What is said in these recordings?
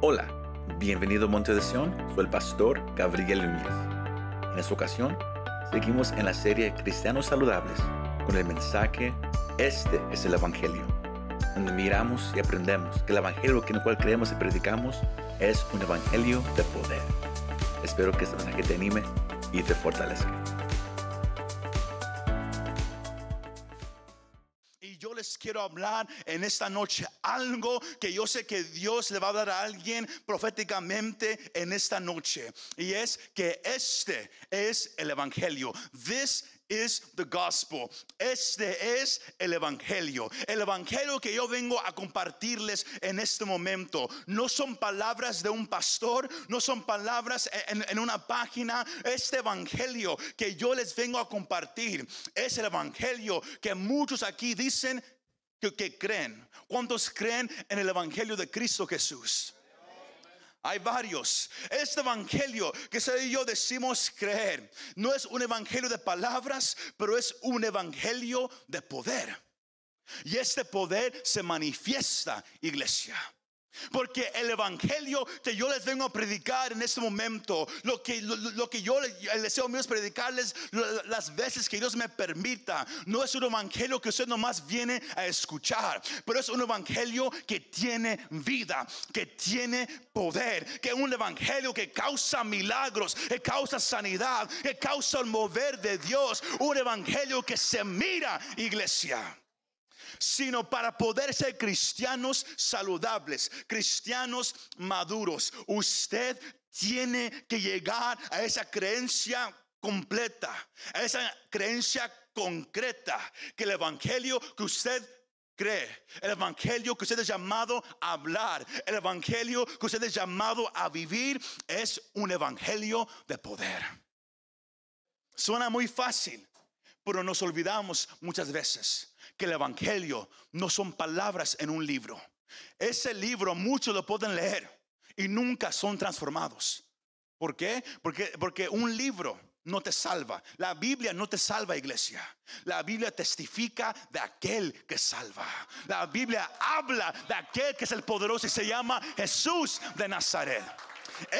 Hola, bienvenido a Monte de Sion, soy el pastor Gabriel Núñez. En esta ocasión, seguimos en la serie Cristianos Saludables con el mensaje Este es el Evangelio, donde miramos y aprendemos que el Evangelio en el cual creemos y predicamos es un Evangelio de poder. Espero que este mensaje te anime y te fortalezca. Hablar en esta noche algo que yo sé que Dios le va a dar a alguien proféticamente en esta noche. Y es que este es el Evangelio. This is the gospel. Este es el evangelio. El evangelio que yo vengo a compartirles en este momento no son palabras de un pastor, no son palabras en, una página. Este evangelio que yo les vengo a compartir es el evangelio que muchos aquí dicen que, creen. ¿Cuántos creen en el Evangelio de Cristo Jesús? Hay varios. Este evangelio que se y yo decimos creer no es un evangelio de palabras, pero es un evangelio de poder. Y este poder se manifiesta, iglesia. Porque el evangelio que yo les vengo a predicar en este momento, lo que, lo, que yo les deseo mío es predicarles las veces que Dios me permita, no es un evangelio que usted nomás viene a escuchar, pero es un evangelio que tiene vida, que tiene poder, que es un evangelio que causa milagros, que causa sanidad, que causa el mover de Dios, un evangelio que se mira, iglesia sino para poder ser cristianos saludables, cristianos maduros. Usted tiene que llegar a esa creencia completa, a esa creencia concreta, que el Evangelio que usted cree, el evangelio que usted es llamado a hablar, el evangelio que usted es llamado a vivir es un evangelio de poder. Suena muy fácil, pero nos olvidamos muchas veces que el Evangelio no son palabras en un libro. Ese libro muchos lo pueden leer y nunca son transformados. ¿Por qué? Porque, porque un libro no te salva. La Biblia no te salva, iglesia. La Biblia testifica de aquel que salva. La Biblia habla de aquel que es el poderoso y se llama Jesús de Nazaret.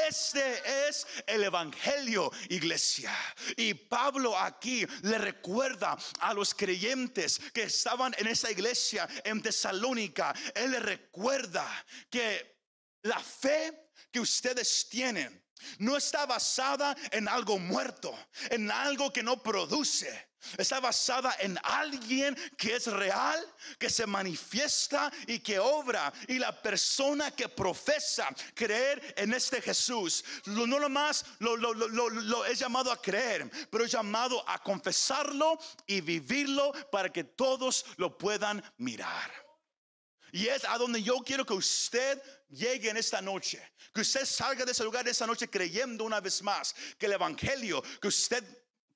Este es el Evangelio, iglesia. Y Pablo aquí le recuerda a los creyentes que estaban en esa iglesia en Tesalónica. Él le recuerda que la fe que ustedes tienen no está basada en algo muerto, en algo que no produce Está basada en alguien que es real, que se manifiesta y que obra. Y la persona que profesa creer en este Jesús, no nomás lo, lo, lo, es llamado a creer, pero es llamado a confesarlo y vivirlo para que todos lo puedan mirar. Y es a donde yo quiero que usted llegue en esta noche. Que usted salga de ese lugar de esta noche creyendo una vez más que el Evangelio que usted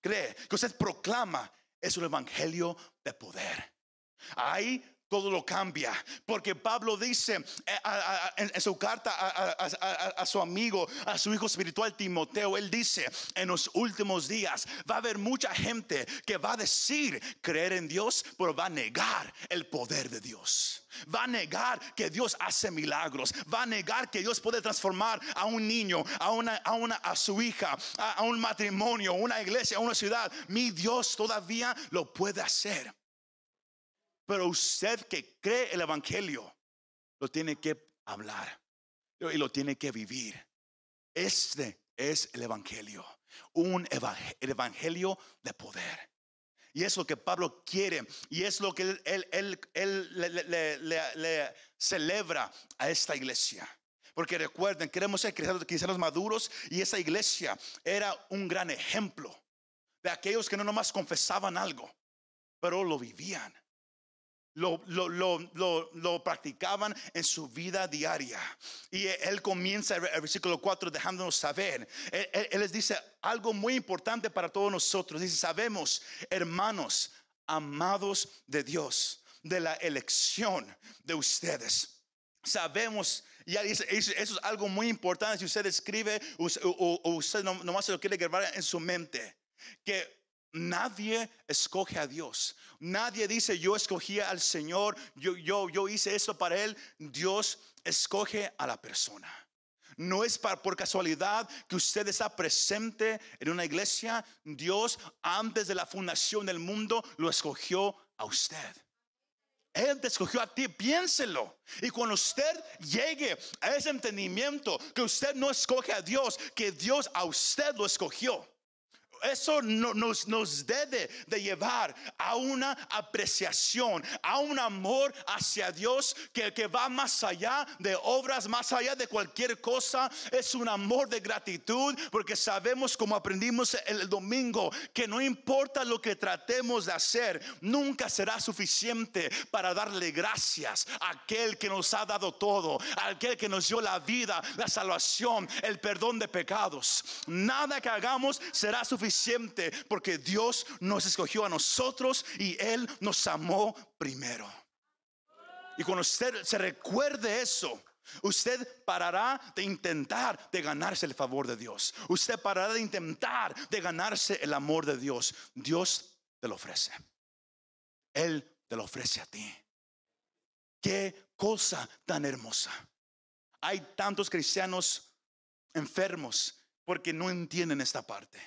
cree, que usted proclama, es un evangelio de poder. Ahí todo lo cambia. Porque Pablo dice eh, en su carta a, su amigo, a su hijo espiritual Timoteo, él dice, en los últimos días va a haber mucha gente que va a decir creer en Dios, pero va a negar el poder de Dios. Va a negar que Dios hace milagros. Va a negar que Dios puede transformar a un niño, a una, a, una, a su hija, a, un matrimonio, una iglesia, a una ciudad. Mi Dios todavía lo puede hacer. Pero usted que cree el Evangelio, lo tiene que hablar y lo tiene que vivir. Este es el Evangelio, un evangelio de poder. Y es lo que Pablo quiere. Y es lo que él, le, celebra a esta iglesia. Porque recuerden, queremos ser cristianos maduros y esa iglesia era un gran ejemplo de aquellos que no nomás confesaban algo, pero lo vivían. Lo, lo, lo, lo, practicaban en su vida diaria. Y él comienza el, versículo 4 dejándonos saber. él, les dice algo muy importante para todos nosotros. Dice, sabemos, hermanos, amados de Dios, de la elección de ustedes. Sabemos, dice, eso, es algo muy importante. Si usted escribe o, usted nomás se lo quiere grabar en su mente, que Nadie escoge a Dios. Nadie dice yo escogí al Señor, yo, yo, yo hice esto para Él. Dios escoge a la persona. No es por casualidad que usted está presente en una iglesia. Dios antes de la fundación del mundo lo escogió a usted. Él te escogió a ti, piénselo. Y cuando usted llegue a ese entendimiento que usted no escoge a Dios, que Dios a usted lo escogió eso nos, nos debe de llevar a una apreciación, a un amor hacia Dios que, que va más allá de obras, más allá de cualquier cosa. Es un amor de gratitud porque sabemos como aprendimos el domingo que no importa lo que tratemos de hacer, nunca será suficiente para darle gracias a aquel que nos ha dado todo, a aquel que nos dio la vida, la salvación, el perdón de pecados. Nada que hagamos será suficiente porque Dios nos escogió a nosotros y Él nos amó primero. Y cuando usted se recuerde eso, Usted parará de intentar de ganarse el favor de Dios. Usted parará de intentar de ganarse el amor de Dios. Dios te lo ofrece. Él te lo ofrece a ti. Qué cosa tan hermosa. Hay tantos cristianos enfermos porque no entienden esta parte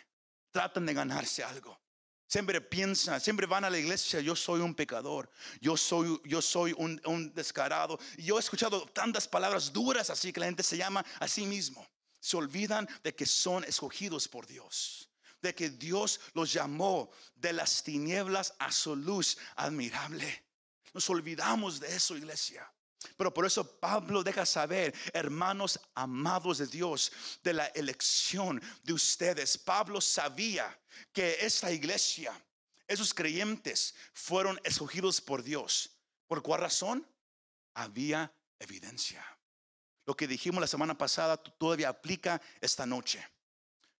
tratan de ganarse algo. Siempre piensan, siempre van a la iglesia, yo soy un pecador, yo soy, yo soy un, un descarado. Yo he escuchado tantas palabras duras así que la gente se llama a sí mismo. Se olvidan de que son escogidos por Dios, de que Dios los llamó de las tinieblas a su luz admirable. Nos olvidamos de eso, iglesia. Pero por eso Pablo deja saber, hermanos amados de Dios, de la elección de ustedes. Pablo sabía que esta iglesia, esos creyentes, fueron escogidos por Dios. ¿Por cuál razón? Había evidencia. Lo que dijimos la semana pasada todavía aplica esta noche.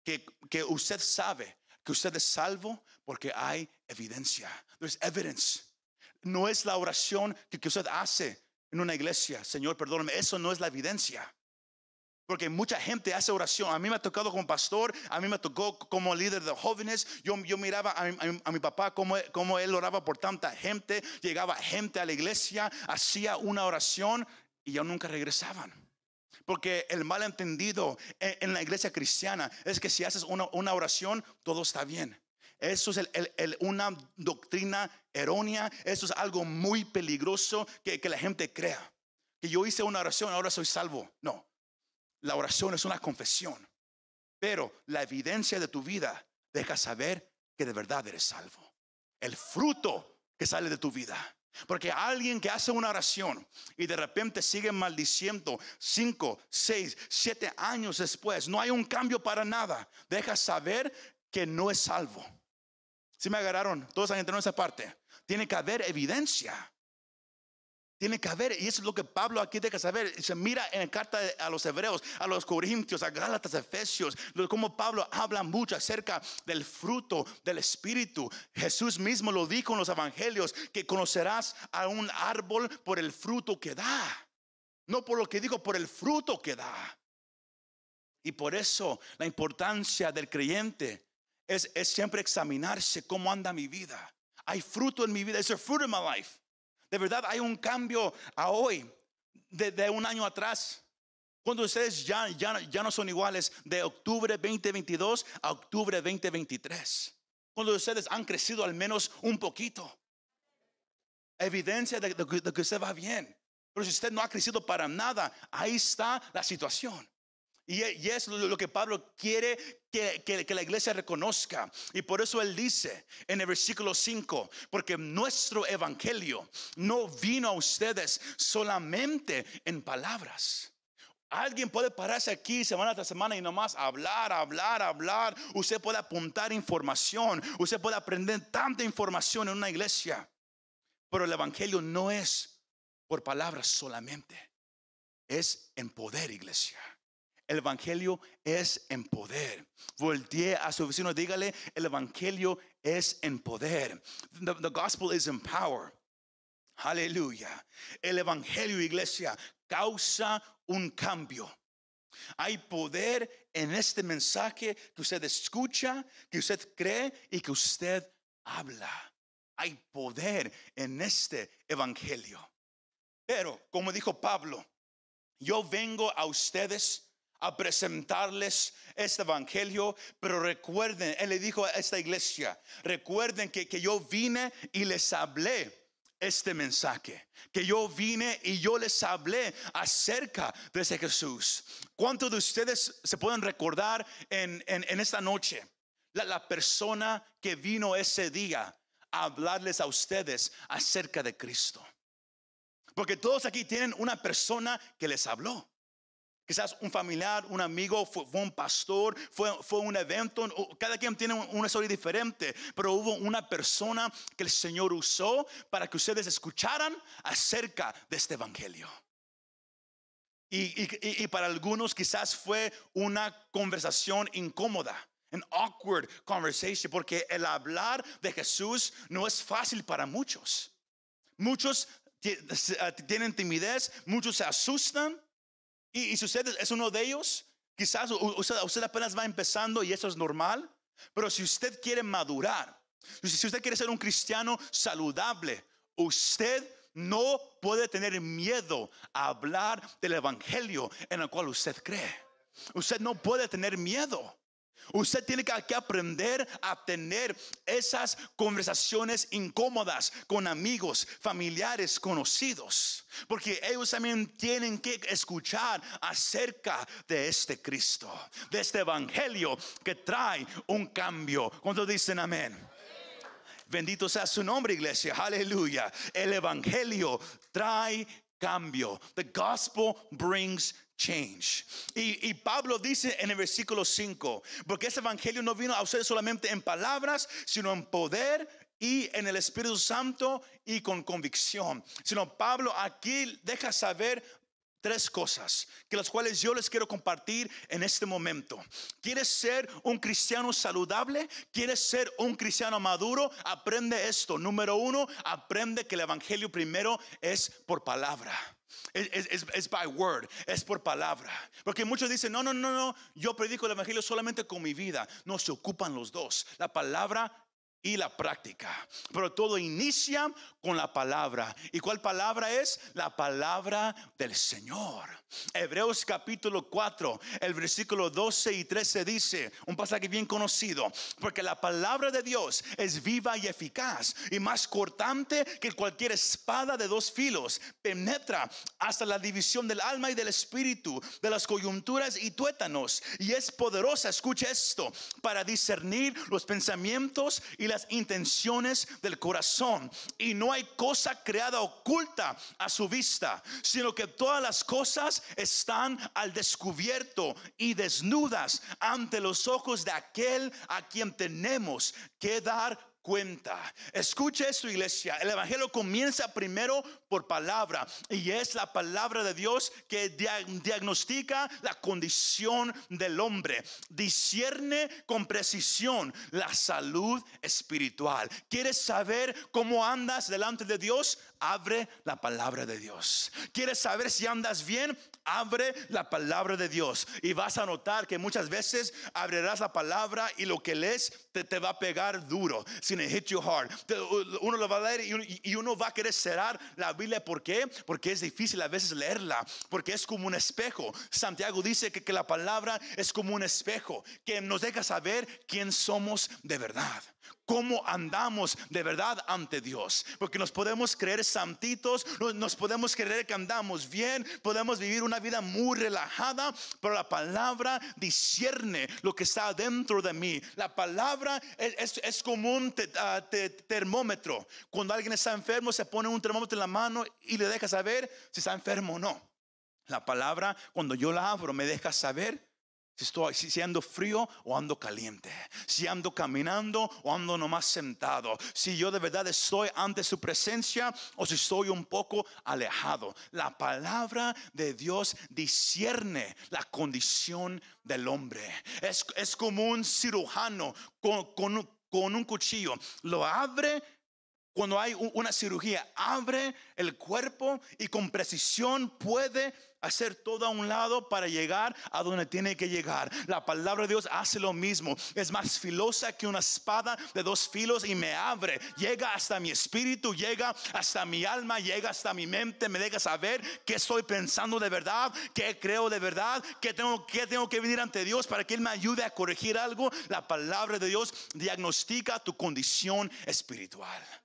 Que, que usted sabe que usted es salvo porque hay evidencia. There's evidence. No es la oración que, que usted hace en una iglesia, Señor, perdóname, eso no es la evidencia. Porque mucha gente hace oración. A mí me ha tocado como pastor, a mí me tocó como líder de jóvenes. Yo, miraba a mi, papá como él oraba por tanta gente. Llegaba gente a la iglesia, hacía una oración y ya nunca regresaban. Porque el malentendido en, en la iglesia cristiana es que si haces una oración, todo está bien. Eso es una doctrina errónea. Eso es algo muy peligroso que, que la gente crea. Que yo hice una oración, ahora soy salvo. No. La oración es una confesión. Pero la evidencia de tu vida deja saber que de verdad eres salvo. El fruto que sale de tu vida. Porque alguien que hace una oración y de repente sigue maldiciendo cinco, seis, siete años después, no hay un cambio para nada. Deja saber que no es salvo. Si me agarraron, todos han entrado en esa parte. Tiene que haber evidencia. Tiene que haber, y eso es lo que Pablo aquí deja saber. Se mira en la carta a los hebreos, a los corintios, a Gálatas, a Efesios, como Pablo habla mucho acerca del fruto del Espíritu. Jesús mismo lo dijo en los evangelios, que conocerás a un árbol por el fruto que da. No por lo que digo, por el fruto que da. Y por eso la importancia del creyente es, siempre examinarse cómo anda mi vida. Hay fruto en mi vida. Es a fruit in my life. De verdad hay un cambio a hoy, de, un año atrás. Cuando ustedes ya, ya, ya no son iguales de octubre 2022 a octubre 2023. Cuando ustedes han crecido al menos un poquito. Evidencia de, de que usted va bien. Pero si usted no ha crecido para nada, ahí está la situación. Y, es lo que Pablo quiere que, que, la iglesia reconozca. Y por eso él dice en el versículo 5, porque nuestro evangelio no vino a ustedes solamente en palabras. Alguien puede pararse aquí semana tras semana y nomás hablar, hablar, hablar. Usted puede apuntar información. Usted puede aprender tanta información en una iglesia. Pero el Evangelio no es por palabras solamente. Es en poder, iglesia. El Evangelio es en poder. Voltee a su vecino, dígale, el Evangelio es en poder. The, gospel is in power. Aleluya. El Evangelio, iglesia, causa un cambio. Hay poder en este mensaje que usted escucha, que usted cree y que usted habla. Hay poder en este Evangelio. Pero, como dijo Pablo, yo vengo a ustedes a presentarles este evangelio, pero recuerden, Él le dijo a esta iglesia, recuerden que, que yo vine y les hablé este mensaje, que yo vine y yo les hablé acerca de ese Jesús. ¿Cuántos de ustedes se pueden recordar en, en, esta noche? La, la persona que vino ese día a hablarles a ustedes acerca de Cristo. Porque todos aquí tienen una persona que les habló. Quizás un familiar, un amigo, fue, un pastor, fue, fue, un evento. Cada quien tiene una historia diferente, pero hubo una persona que el Señor usó para que ustedes escucharan acerca de este evangelio. Y, y para algunos quizás fue una conversación incómoda. An awkward conversation, porque el hablar de Jesús no es fácil para muchos. Muchos tienen timidez, muchos se asustan. Y, si usted es uno de ellos, quizás usted, apenas va empezando y eso es normal. Pero si usted quiere madurar, si usted quiere ser un cristiano saludable, usted no puede tener miedo a hablar del evangelio en el cual usted cree. Usted no puede tener miedo. Usted tiene que aprender a tener esas conversaciones incómodas con amigos, familiares, conocidos. Porque ellos también tienen que escuchar acerca de este Cristo, de este Evangelio que trae un cambio. ¿Cuántos dicen amén? Bendito sea su nombre, iglesia. Aleluya. El Evangelio trae cambio. The gospel brings change. Y, Pablo dice en el versículo 5, porque ese evangelio no vino a ustedes solamente en palabras, sino en poder y en el Espíritu Santo y con convicción. Sino Pablo aquí deja saber tres cosas que las cuales yo les quiero compartir en este momento. ¿Quieres ser un cristiano saludable? ¿Quieres ser un cristiano maduro? Aprende esto. Número uno, aprende que el evangelio primero es por palabra. Es, es, by word, es por palabra. Porque muchos dicen, no, no, no, no, yo predico el Evangelio solamente con mi vida. No, se ocupan los dos. La palabra y la práctica. Pero todo inicia con la palabra. ¿Y cuál palabra es? La palabra del Señor. Hebreos capítulo 4, el versículo 12 y 13 dice, un pasaje bien conocido, porque la palabra de Dios es viva y eficaz y más cortante que cualquier espada de dos filos, penetra hasta la división del alma y del espíritu, de las coyunturas y tuétanos, y es poderosa, escucha esto, para discernir los pensamientos y intenciones del corazón. Y no hay cosa creada oculta a su vista, sino que todas las cosas están al descubierto y desnudas ante los ojos de aquel a quien tenemos que dar cuenta. Escuche esto, iglesia. El evangelio comienza primero por palabra y es la palabra de Dios que diagnostica la condición del hombre, discierne con precisión la salud espiritual. ¿Quieres saber cómo andas delante de Dios? Abre la palabra de Dios. ¿Quieres saber si andas bien? Abre la palabra de Dios y vas a notar que muchas veces abrirás la palabra y lo que lees te, te va a pegar duro. Si hit you hard. Uno lo va a leer y uno va a querer cerrar la Biblia. ¿Por qué? Porque es difícil a veces leerla. Porque es como un espejo. Santiago dice que, que la palabra es como un espejo que nos deja saber quién somos de verdad cómo andamos de verdad ante Dios. Porque nos podemos creer santitos, nos podemos creer que andamos bien, podemos vivir una vida muy relajada, pero la palabra discierne lo que está dentro de mí. La palabra es, como un ah, termómetro. Cuando alguien está enfermo, se pone un termómetro en la mano y le deja saber si está enfermo o no. La palabra, cuando yo la abro, me deja saber si, estoy, si ando frío o ando caliente. Si ando caminando o ando nomás sentado. Si yo de verdad estoy ante su presencia o si estoy un poco alejado. La palabra de Dios discierne la condición del hombre. Es, es como un cirujano con, con, con un cuchillo. Lo abre cuando hay una cirugía, abre el cuerpo y con precisión puede hacer todo a un lado para llegar a donde tiene que llegar. La palabra de Dios hace lo mismo. Es más filosa que una espada de dos filos y me abre. Llega hasta mi espíritu, llega hasta mi alma, llega hasta mi mente. Me deja saber qué estoy pensando de verdad, qué creo de verdad, qué tengo, qué tengo que venir ante Dios para que Él me ayude a corregir algo. La palabra de Dios diagnostica tu condición espiritual.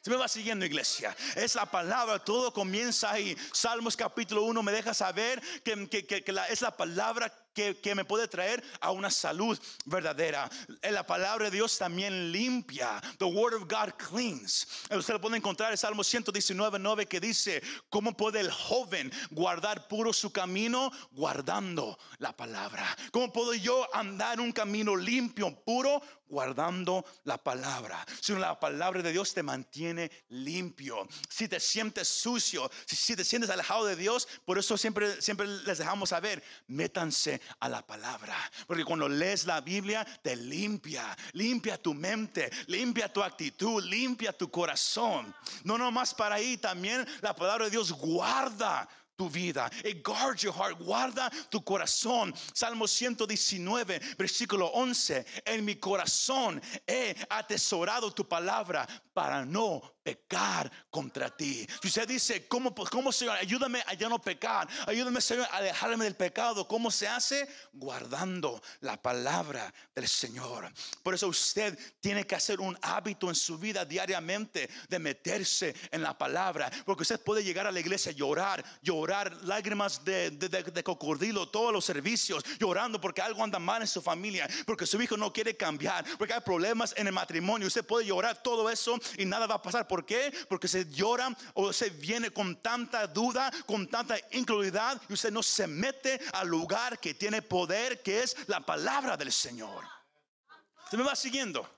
Se me va siguiendo, iglesia. Es la palabra, todo comienza ahí. Salmos capítulo 1 me deja saber que, que, que, es la palabra que, me puede traer a una salud verdadera. La palabra de Dios también limpia. The word of God cleans. Usted lo puede encontrar en Salmo 119, 9 que dice, ¿cómo puede el joven guardar puro su camino? Guardando la palabra. ¿Cómo puedo yo andar un camino limpio, puro? Guardando la palabra. Si la palabra de Dios te mantiene limpio. Si te sientes sucio, si, si te sientes alejado de Dios, por eso siempre, siempre les dejamos saber, métanse a la palabra. Porque cuando lees la Biblia, te limpia, limpia tu mente, limpia tu actitud, limpia tu corazón. No nomás para ahí, también la palabra de Dios guarda tu vida. It guards your heart. Guarda tu corazón. Salmo 119, versículo 11. En mi corazón he atesorado tu palabra para no pecar contra ti. Si usted dice, ¿cómo, cómo Señor? Ayúdame a ya no pecar. Ayúdame, Señor, a alejarme del pecado. ¿Cómo se hace? Guardando la palabra del Señor. Por eso usted tiene que hacer un hábito en su vida diariamente de meterse en la palabra. Porque usted puede llegar a la iglesia, llorar, llorar, lágrimas de, de, de cocodrilo, todos los servicios, llorando porque algo anda mal en su familia, porque su hijo no quiere cambiar, porque hay problemas en el matrimonio. Usted puede llorar todo eso y nada va a pasar. ¿Por qué? Porque se llora o se viene con tanta duda, con tanta incredulidad y usted no se mete al lugar que tiene poder, que es la palabra del Señor. ¿Se me va siguiendo?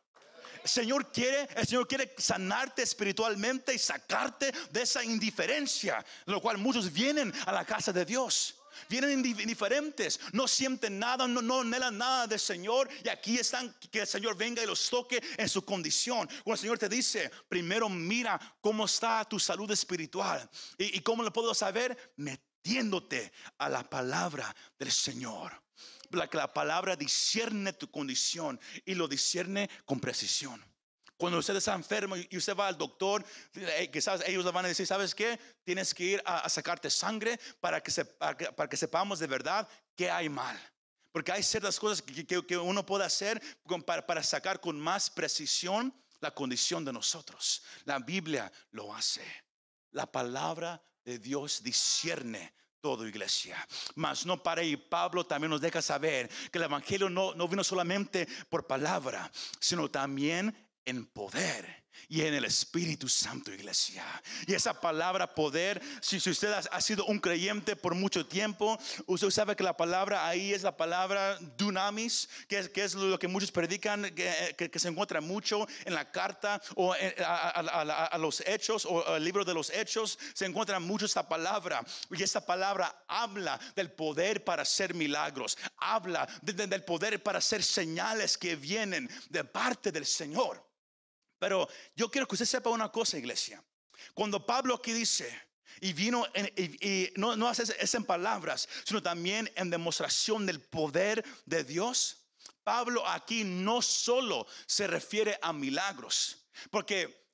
Señor quiere, el Señor quiere sanarte espiritualmente y sacarte de esa indiferencia, lo cual muchos vienen a la casa de Dios vienen indiferentes, no sienten nada, no, no anhelan nada del Señor. Y aquí están, que el Señor venga y los toque en su condición. Cuando el Señor te dice, primero mira cómo está tu salud espiritual. ¿Y, y cómo lo puedo saber? Metiéndote a la palabra del Señor. La, la palabra discierne tu condición y lo discierne con precisión. Cuando usted está enfermo y usted va al doctor, eh, quizás ellos le van a decir, ¿sabes qué? Tienes que ir a, sacarte sangre para que, para, que, sepamos de verdad qué hay mal. Porque hay ciertas cosas que, uno puede hacer para, para sacar con más precisión la condición de nosotros. La Biblia lo hace. La palabra de Dios discierne todo iglesia. Mas no para y Pablo también nos deja saber que el Evangelio no, no vino solamente por palabra, sino también en poder y en el Espíritu Santo, iglesia. Y esa palabra poder, si, usted ha, sido un creyente por mucho tiempo, usted sabe que la palabra ahí es la palabra dunamis, que es, que es lo que muchos predican, que, se encuentra mucho en la carta o a, los hechos o el libro de los hechos, se encuentra mucho esta palabra. Y esta palabra habla del poder para hacer milagros, habla del poder para hacer señales que vienen de parte del Señor. Pero yo quiero que usted sepa una cosa, iglesia. Cuando Pablo aquí dice, y vino, y, no, no hace eso en palabras, sino también en demostración del poder de Dios. Pablo aquí no solo se refiere a milagros, porque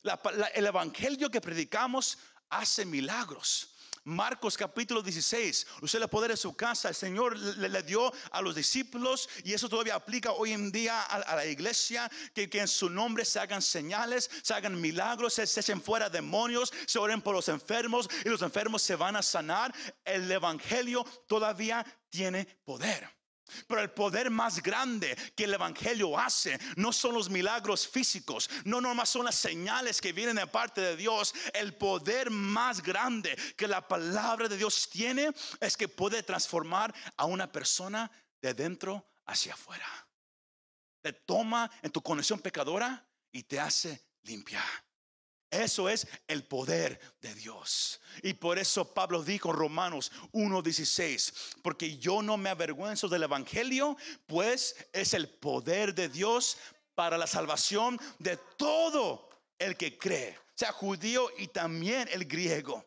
el evangelio que predicamos hace milagros. Marcos capítulo 16. Usted le poder en su casa. El Señor le, dio a los discípulos y eso todavía aplica hoy en día a, la iglesia. Que, en su nombre se hagan señales, se hagan milagros, se, se echen fuera demonios, se oren por los enfermos y los enfermos se van a sanar. El evangelio todavía tiene poder. Pero el poder más grande que el Evangelio hace no son los milagros físicos, no nomás son las señales que vienen de parte de Dios. El poder más grande que la palabra de Dios tiene es que puede transformar a una persona de dentro hacia afuera. Te toma en tu conexión pecadora y te hace limpiar. Eso es el poder de Dios. Y por eso Pablo dijo en Romanos 1:16, porque yo no me avergüenzo del Evangelio, pues es el poder de Dios para la salvación de todo el que cree, sea judío y también el griego.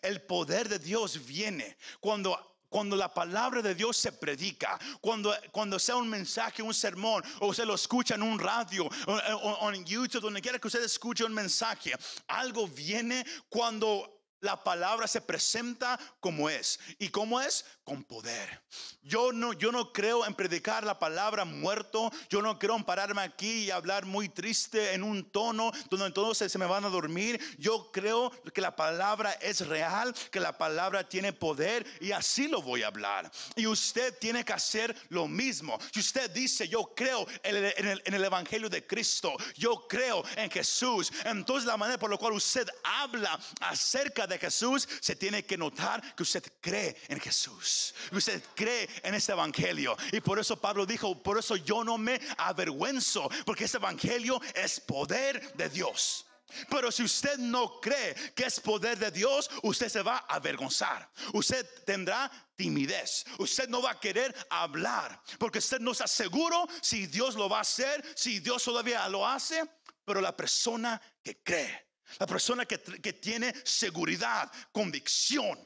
El poder de Dios viene cuando cuando la palabra de Dios se predica, cuando, cuando sea un mensaje, un sermón, o se lo escucha en un radio, o, en YouTube, donde quiera que usted escuche un mensaje, algo viene cuando la palabra se presenta como es. ¿Y cómo es? Con poder. Yo no, yo no creo en predicar la palabra muerto. Yo no creo en pararme aquí y hablar muy triste en un tono donde se, se me van a dormir. Yo creo que la palabra es real, que la palabra tiene poder y así lo voy a hablar. Y usted tiene que hacer lo mismo. Si usted dice, yo creo en el, en el, en el Evangelio de Cristo, yo creo en Jesús, entonces la manera por la cual usted habla acerca de Jesús, se tiene que notar que usted cree en Jesús. Usted cree en este evangelio. Y por eso Pablo dijo, por eso yo no me avergüenzo, porque este evangelio es poder de Dios. Pero si usted no cree que es poder de Dios, usted se va a avergonzar. Usted tendrá timidez. Usted no va a querer hablar porque usted no está seguro si Dios lo va a hacer, si Dios todavía lo hace. Pero la persona que cree la persona que, tiene seguridad, convicción,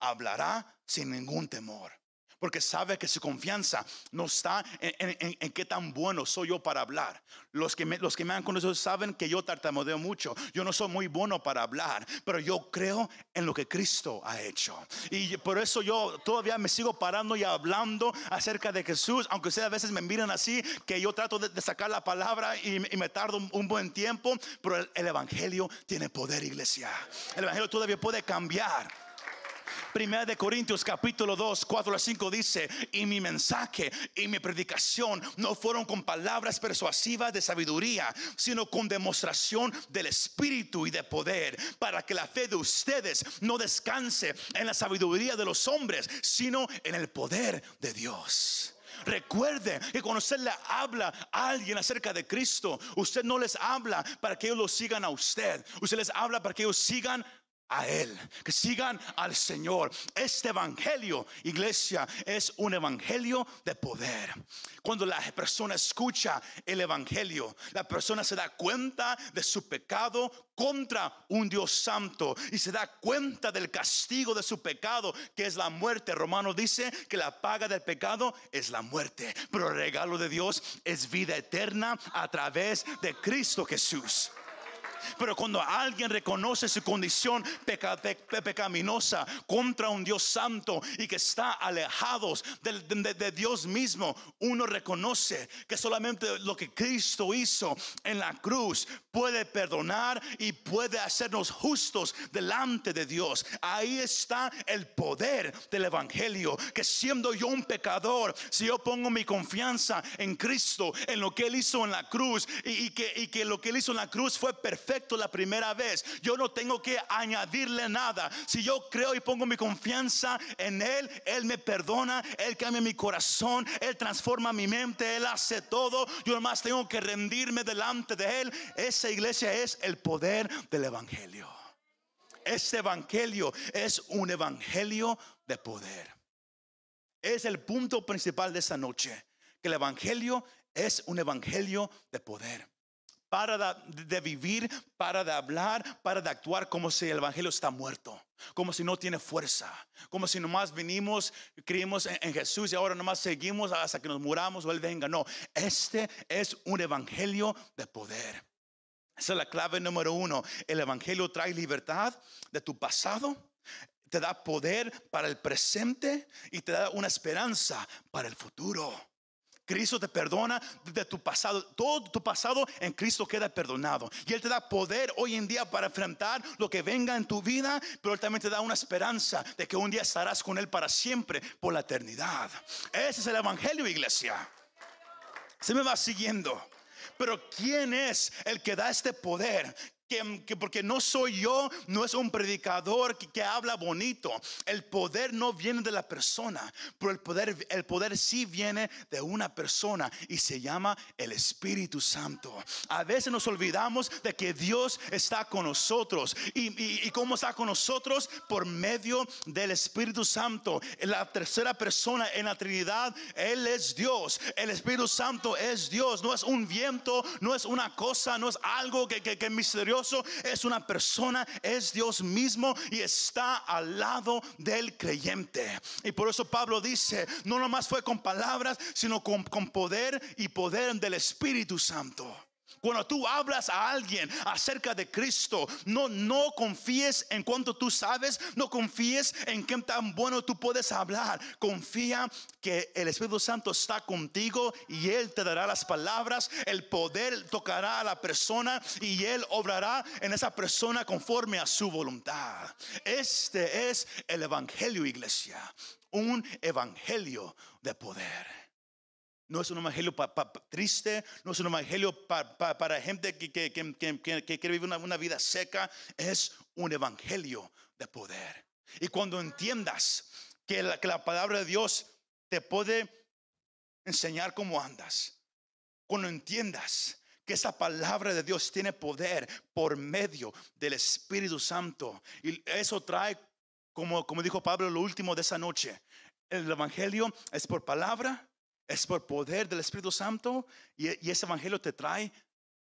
hablará sin ningún temor porque sabe que su confianza no está en, qué tan bueno soy yo para hablar. Los que, me, los que me han conocido saben que yo tartamudeo mucho. Yo no soy muy bueno para hablar, pero yo creo en lo que Cristo ha hecho. Y por eso yo todavía me sigo parando y hablando acerca de Jesús, aunque ustedes a veces me miran así, que yo trato de, sacar la palabra y, me tardo un, buen tiempo, pero el Evangelio tiene poder, iglesia. El Evangelio todavía puede cambiar. Primera de Corintios capítulo 2, 4 a 5 dice, y mi mensaje y mi predicación no fueron con palabras persuasivas de sabiduría, sino con demostración del Espíritu y de poder, para que la fe de ustedes no descanse en la sabiduría de los hombres, sino en el poder de Dios. Recuerde que cuando usted le habla a alguien acerca de Cristo, usted no les habla para que ellos lo sigan a usted. Usted les habla para que ellos sigan a Él, que sigan al Señor. Este Evangelio, iglesia, es un Evangelio de poder. Cuando la persona escucha el Evangelio, la persona se da cuenta de su pecado contra un Dios santo y se da cuenta del castigo de su pecado, que es la muerte. Romano dice que la paga del pecado es la muerte, pero el regalo de Dios es vida eterna a través de Cristo Jesús. Pero cuando alguien reconoce su condición pecaminosa contra un Dios santo y que está alejados de, Dios mismo, uno reconoce que solamente lo que Cristo hizo en la cruz puede perdonar y puede hacernos justos delante de Dios. Ahí está el poder del Evangelio, que siendo yo un pecador, si yo pongo mi confianza en Cristo, en lo que Él hizo en la cruz y, que, y que lo que Él hizo en la cruz fue perfecto la primera vez. Yo no tengo que añadirle nada. Si yo creo y pongo mi confianza en Él, Él me perdona, Él cambia mi corazón, Él transforma mi mente, Él hace todo. Yo más tengo que rendirme delante de Él. Esa iglesia es el poder del Evangelio. Este Evangelio es un Evangelio de poder. Es el punto principal de esta noche, que el Evangelio es un Evangelio de poder para de, vivir, para de hablar, para de actuar como si el Evangelio está muerto, como si no tiene fuerza, como si nomás venimos, creímos en, Jesús y ahora nomás seguimos hasta que nos muramos o Él venga. No, este es un Evangelio de poder. Esa es la clave número uno. El Evangelio trae libertad de tu pasado, te da poder para el presente y te da una esperanza para el futuro. Cristo te perdona de tu pasado. Todo tu pasado en Cristo queda perdonado. Y Él te da poder hoy en día para enfrentar lo que venga en tu vida, pero Él también te da una esperanza de que un día estarás con Él para siempre, por la eternidad. Ese es el Evangelio, iglesia. Se me va siguiendo. Pero ¿quién es el que da este poder? Que, porque no soy yo, no es un predicador que, habla bonito. El poder no viene de la persona, pero el poder, el poder sí viene de una persona y se llama el Espíritu Santo. A veces nos olvidamos de que Dios está con nosotros y, y, cómo está con nosotros por medio del Espíritu Santo. La tercera persona en la Trinidad, Él es Dios. El Espíritu Santo es Dios. No es un viento, no es una cosa, no es algo que, que, que misterioso Es una persona, es Dios mismo y está al lado del creyente. Y por eso Pablo dice, no nomás fue con palabras, sino con, con poder y poder del Espíritu Santo. Cuando tú hablas a alguien acerca de Cristo, no, no confíes en cuanto tú sabes, no confíes en qué tan bueno tú puedes hablar. Confía que el Espíritu Santo está contigo y Él te dará las palabras, el poder tocará a la persona y Él obrará en esa persona conforme a su voluntad. Este es el Evangelio, iglesia, un Evangelio de poder. No es un evangelio triste, no es un evangelio para gente que, quiere vivir una, vida seca, es un evangelio de poder. Y cuando entiendas que la, que la palabra de Dios te puede enseñar cómo andas, cuando entiendas que esa palabra de Dios tiene poder por medio del Espíritu Santo, y eso trae, como, como dijo Pablo, lo último de esa noche, el evangelio es por palabra es por poder del Espíritu Santo y, ese evangelio te trae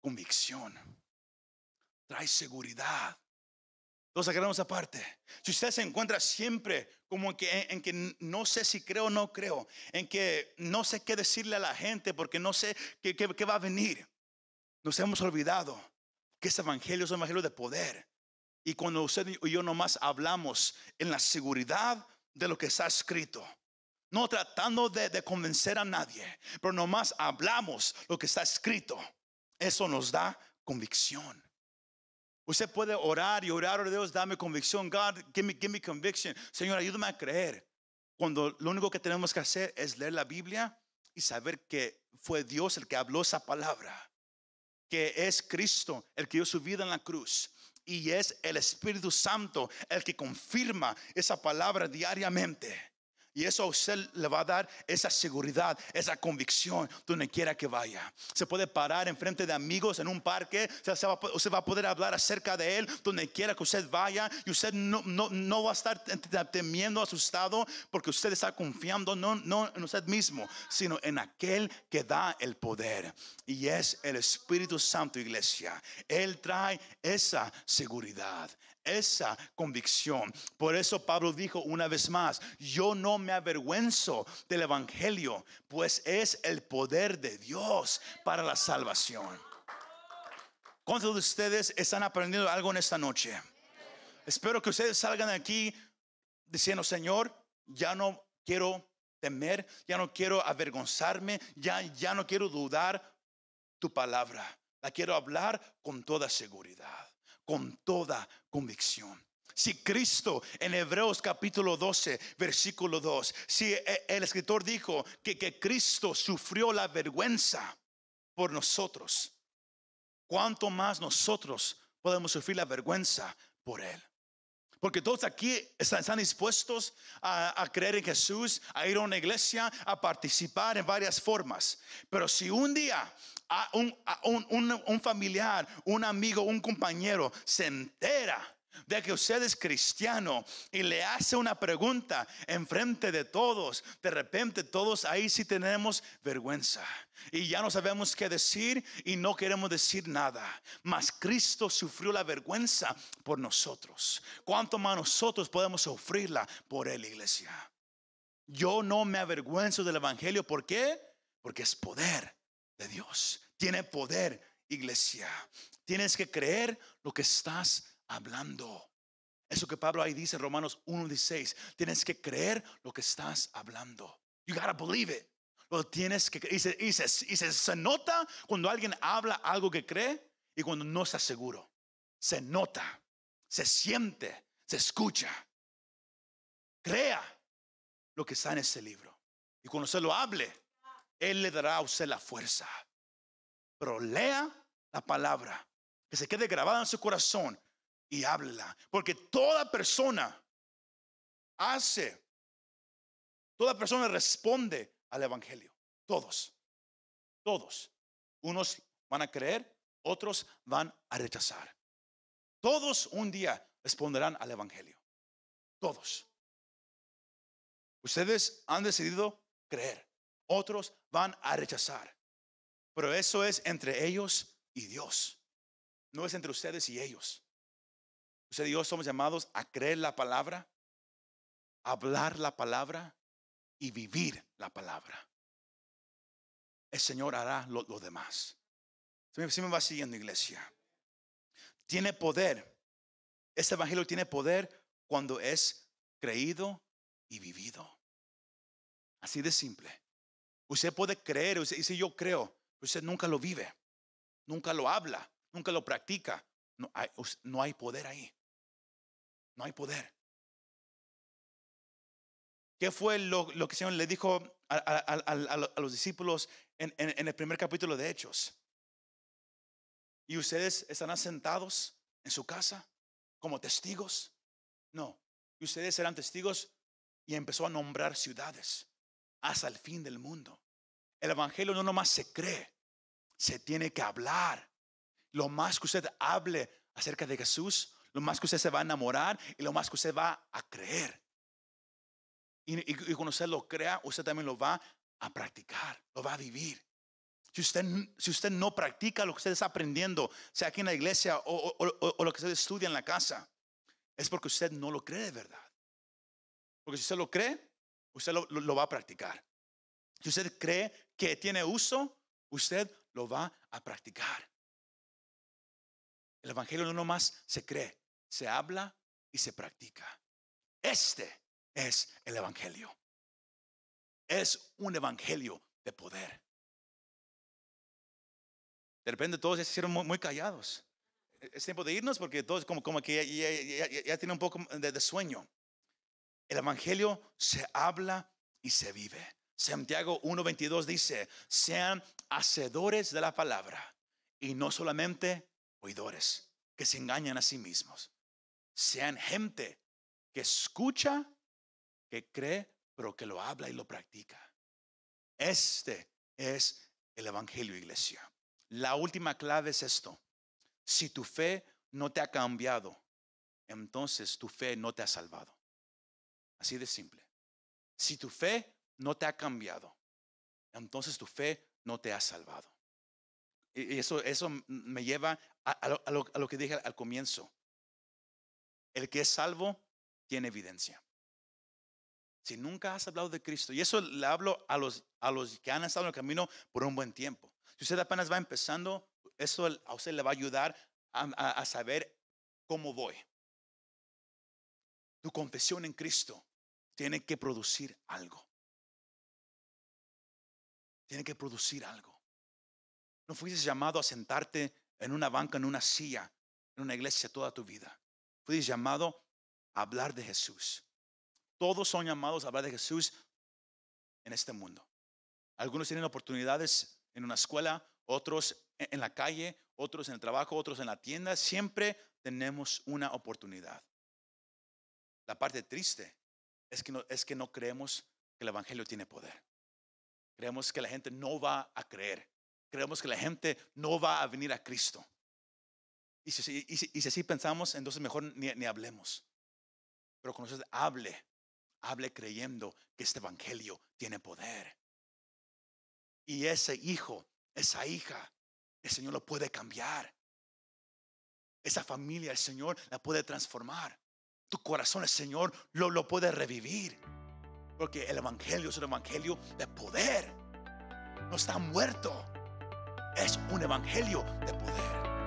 convicción, trae seguridad. Los queremos aparte. Si usted se encuentra siempre como que, en, que no sé si creo o no creo, en que no sé qué decirle a la gente porque no sé qué, qué va a venir, nos hemos olvidado que ese evangelio es un evangelio de poder. Y cuando usted y yo nomás hablamos en la seguridad de lo que está escrito, no tratando de, convencer a nadie, pero nomás hablamos lo que está escrito. Eso nos da convicción. Usted puede orar y orar oh Dios, dame convicción. God, give me, give me conviction. Señor, ayúdame a creer. Cuando lo único que tenemos que hacer es leer la Biblia y saber que fue Dios el que habló esa palabra. Que es Cristo el que dio su vida en la cruz. Y es el Espíritu Santo el que confirma esa palabra diariamente. Y eso a usted le va a dar esa seguridad, esa convicción donde quiera que vaya. Se puede parar en frente de amigos en un parque. Usted va a poder hablar acerca de él donde quiera que usted vaya. Y usted no, no, no va a estar temiendo, asustado, porque usted está confiando no, no en usted mismo, sino en aquel que da el poder. Y es el Espíritu Santo, iglesia. Él trae esa seguridad esa convicción. Por eso Pablo dijo una vez más, yo no me avergüenzo del Evangelio, pues es el poder de Dios para la salvación. ¿Cuántos de ustedes están aprendiendo algo en esta noche? Espero que ustedes salgan aquí diciendo, Señor, ya no quiero temer, ya no quiero avergonzarme, ya, ya no quiero dudar tu palabra. La quiero hablar con toda seguridad con toda convicción. Si Cristo en Hebreos capítulo 12, versículo 2, si e, el escritor dijo que, que Cristo sufrió la vergüenza por nosotros, ¿cuánto más nosotros podemos sufrir la vergüenza por Él? Porque todos aquí están, dispuestos a, creer en Jesús, a ir a una iglesia, a participar en varias formas. Pero si un día un, un, familiar, un amigo, un compañero se entera de que usted es cristiano y le hace una pregunta en frente de todos, de repente todos ahí sí tenemos vergüenza y ya no sabemos qué decir y no queremos decir nada. Mas Cristo sufrió la vergüenza por nosotros. ¿Cuánto más nosotros podemos sufrirla por él, iglesia? Yo no me avergüenzo del evangelio, ¿por qué? Porque es poder de Dios. Tiene poder, iglesia. Tienes que creer lo que estás hablando. Eso que Pablo ahí dice, Romanos 1:16. Tienes que creer lo que estás hablando. You gotta believe it. Lo tienes que y se, y se, y se, nota cuando alguien habla algo que cree y cuando no está seguro. Se nota, se siente, se escucha. Crea lo que está en ese libro. Y cuando se lo hable, Él le dará a usted la fuerza. Pero lea la palabra, que se quede grabada en su corazón y háblela. Porque toda persona hace, toda persona responde al Evangelio. Todos, todos. Unos van a creer, otros van a rechazar. Todos un día responderán al Evangelio. Todos. Ustedes han decidido creer, otros van a rechazar. Pero eso es entre ellos y Dios. no es entre ustedes y ellos. Usted y yo somos llamados a creer la palabra, hablar la palabra y vivir la palabra. El Señor hará lo, demás. Si me va siguiendo, iglesia. Tiene poder. Este evangelio tiene poder cuando es creído y vivido. Así de simple. Usted puede creer, usted dice yo creo, usted nunca lo vive, nunca lo habla, nunca lo practica. No hay, no hay poder ahí. No hay poder. ¿Qué fue lo, que el Señor le dijo a, los discípulos en, el primer capítulo de Hechos? ¿Y ustedes están sentados en su casa como testigos? No. Y ustedes serán testigos y empezó a nombrar ciudades hasta el fin del mundo. El Evangelio no nomás se cree, se tiene que hablar. Lo más que usted hable acerca de Jesús, lo más que usted se va a enamorar y lo más que usted va a creer. Y, cuando usted lo crea, usted también lo va a practicar, lo va a vivir. Si usted, si usted no practica lo que usted está aprendiendo, sea aquí en la iglesia o, lo que usted estudia en la casa, es porque usted no lo cree de verdad. Porque si usted lo cree, usted lo, va a practicar. Si usted cree que tiene uso, usted lo va a practicar. El Evangelio no nomás se cree, se habla y se practica. Este es el Evangelio. Es un Evangelio de poder. De repente todos se hicieron muy, callados. Es tiempo de irnos porque todos como, como que ya, ya, tienen un poco de sueño. El Evangelio se habla y se vive. Santiago 1.22 dice, sean hacedores de la palabra y no solamente oidores que se engañan a sí mismos. Sean gente que escucha, que cree, pero que lo habla y lo practica. Este es el Evangelio, iglesia. La última clave es esto. Si tu fe no te ha cambiado, entonces tu fe no te ha salvado. Así de simple. Si tu fe no te ha cambiado, entonces tu fe no te ha salvado. Y eso, eso me lleva a, lo, que dije al comienzo. El que es salvo tiene evidencia. Si nunca has hablado de Cristo, y eso le hablo a los, a los que han estado en el camino por un buen tiempo. Si usted apenas va empezando, eso a usted le va a ayudar a saber cómo voy. Tu confesión en Cristo tiene que producir algo. Tiene que producir algo. No fuiste llamado a sentarte en una banca, en una silla, en una iglesia toda tu vida. Fuiste llamado a hablar de Jesús. Todos son llamados a hablar de Jesús en este mundo. Algunos tienen oportunidades en una escuela, otros en la calle, otros en el trabajo, otros en la tienda. Siempre tenemos una oportunidad. La parte triste que no, es que no creemos que el Evangelio tiene poder. Creemos que la gente no va a creer. Creemos que la gente no va a venir a Cristo. Y si, así pensamos, entonces mejor ni, hablemos. Pero usted hable, hable creyendo que este Evangelio tiene poder. Y ese hijo, esa hija, el Señor lo puede cambiar. Esa familia, el Señor la puede transformar tu corazón, el Señor lo, lo puede revivir. Porque el Evangelio es un Evangelio de poder. No está muerto. Es un Evangelio de poder.